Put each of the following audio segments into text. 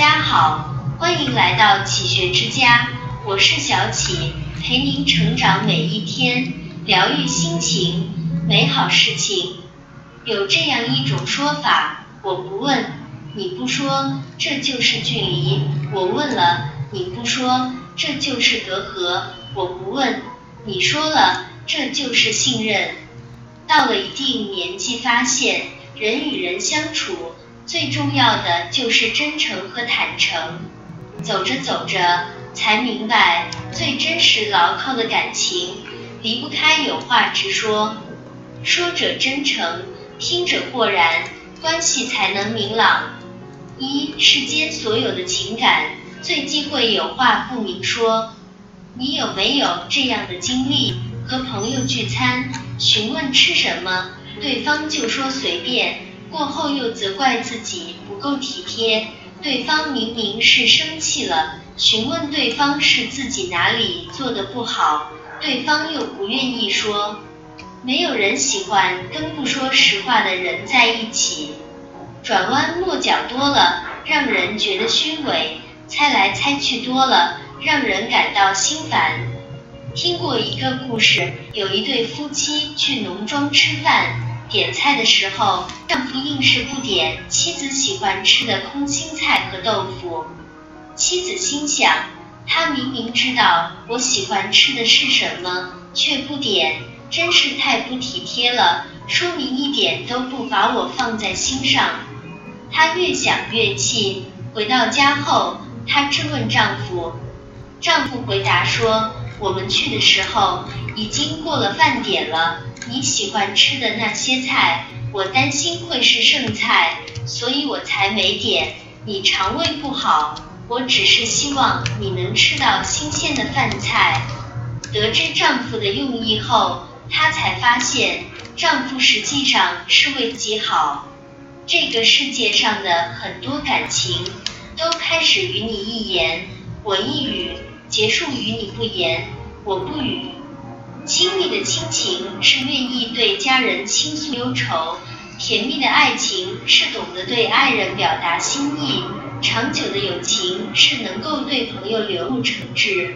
家好，欢迎来到启学之家，我是小启，陪您成长每一天，疗愈心情，美好事情。有这样一种说法，我不问，你不说，这就是距离；我问了，你不说，这就是隔阂；我不问，你说了，这就是信任。到了一定年纪，发现人与人相处。最重要的就是真诚和坦诚。走着走着，才明白最真实牢靠的感情，离不开有话直说。说者真诚，听者豁然，关系才能明朗。一世间所有的情感，最忌讳有话不明说。你有没有这样的经历？和朋友聚餐，询问吃什么，对方就说随便。过后又责怪自己不够体贴，对方明明是生气了，询问对方是自己哪里做的不好，对方又不愿意说。没有人喜欢跟不说实话的人在一起，转弯抹角多了，让人觉得虚伪；猜来猜去多了，让人感到心烦。听过一个故事，有一对夫妻去农庄吃饭。点菜的时候，丈夫硬是不点妻子喜欢吃的空心菜和豆腐。妻子心想，他明明知道我喜欢吃的是什么，却不点，真是太不体贴了，说明一点都不把我放在心上。她越想越气，回到家后，她质问丈夫，丈夫回答说。我们去的时候已经过了饭点了，你喜欢吃的那些菜，我担心会是剩菜，所以我才没点。你肠胃不好，我只是希望你能吃到新鲜的饭菜。得知丈夫的用意后，她才发现丈夫实际上是为自己好。这个世界上的很多感情都开始于你一言我一语。结束与你不言，我不语。亲密的亲情是愿意对家人倾诉忧愁，甜蜜的爱情是懂得对爱人表达心意，长久的友情是能够对朋友流露诚挚。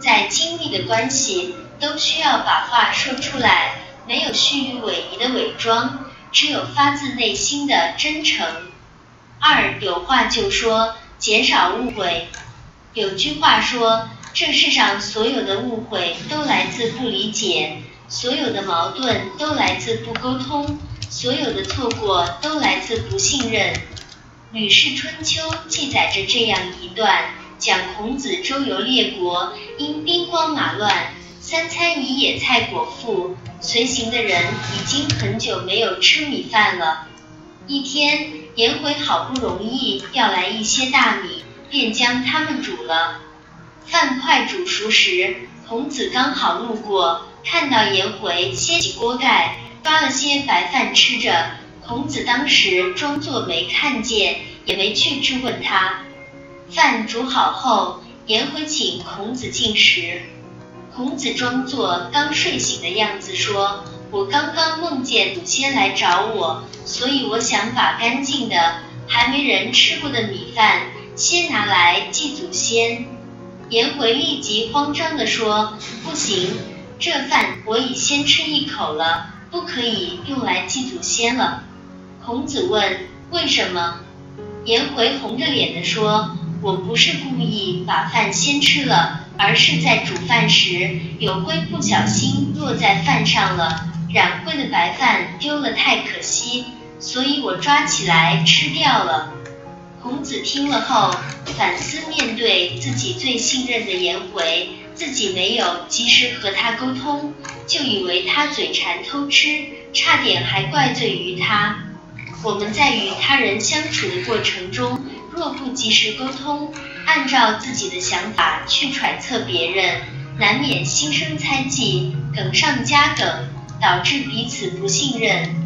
再亲密的关系，都需要把话说出来，没有虚与委蛇的伪装，只有发自内心的真诚。二有话就说，减少误会。有句话说，这世上所有的误会都来自不理解，所有的矛盾都来自不沟通，所有的错过都来自不信任。《吕氏春秋》记载着这样一段，讲孔子周游列国，因兵荒马乱，三餐以野菜果腹，随行的人已经很久没有吃米饭了。一天，颜回好不容易要来一些大米。便将它们煮了。饭快煮熟时，孔子刚好路过，看到颜回掀起锅盖，抓了些白饭吃着。孔子当时装作没看见，也没去质问他。饭煮好后，颜回请孔子进食。孔子装作刚睡醒的样子说：“我刚刚梦见祖先来找我，所以我想把干净的、还没人吃过的米饭。”先拿来祭祖先，颜回立即慌张地说：“不行，这饭我已先吃一口了，不可以用来祭祖先了。”孔子问：“为什么？”颜回红着脸地说：“我不是故意把饭先吃了，而是在煮饭时有灰不小心落在饭上了，染灰的白饭丢了太可惜，所以我抓起来吃掉了。”孔子听了后反思，面对自己最信任的颜回，自己没有及时和他沟通，就以为他嘴馋偷吃，差点还怪罪于他。我们在与他人相处的过程中，若不及时沟通，按照自己的想法去揣测别人，难免心生猜忌，梗上加梗，导致彼此不信任。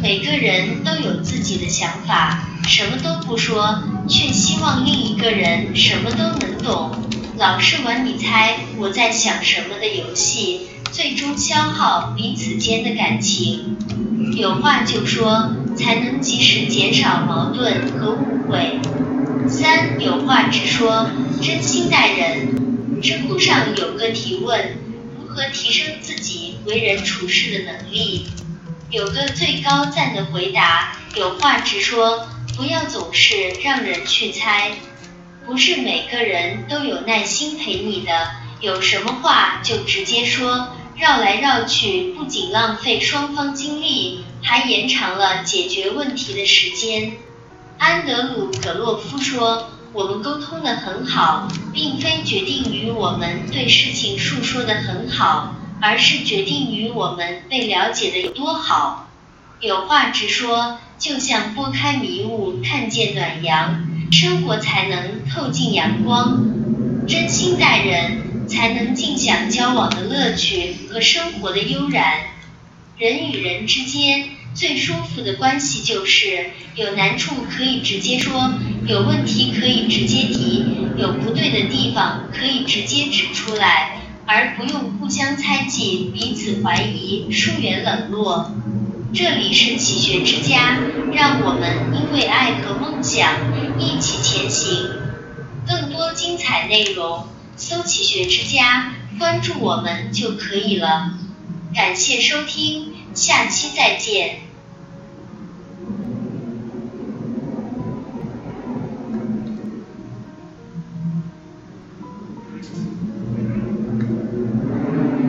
每个人都有自己的想法，什么都不说，却希望另一个人什么都能懂，老是玩你猜我在想什么的游戏，最终消耗彼此间的感情。有话就说，才能及时减少矛盾和误会。三有话直说，真心待人。知乎上有个提问：如何提升自己为人处事的能力？有个最高赞的回答：有话直说，不要总是让人去猜。不是每个人都有耐心陪你的，有什么话就直接说，绕来绕去不仅浪费双方精力，还延长了解决问题的时间。安德鲁·格洛夫说：“我们沟通的很好，并非决定于我们对事情述说的很好。”而是决定于我们被了解的有多好。有话直说，就像拨开迷雾看见暖阳，生活才能透进阳光。真心待人，才能尽享交往的乐趣和生活的悠然。人与人之间最舒服的关系就是，有难处可以直接说，有问题可以直接提，有不对的地方可以直接指出来。而不用互相猜忌、彼此怀疑、疏远冷落。这里是启学之家，让我们因为爱和梦想一起前行。更多精彩内容，搜“启学之家”，关注我们就可以了。感谢收听，下期再见。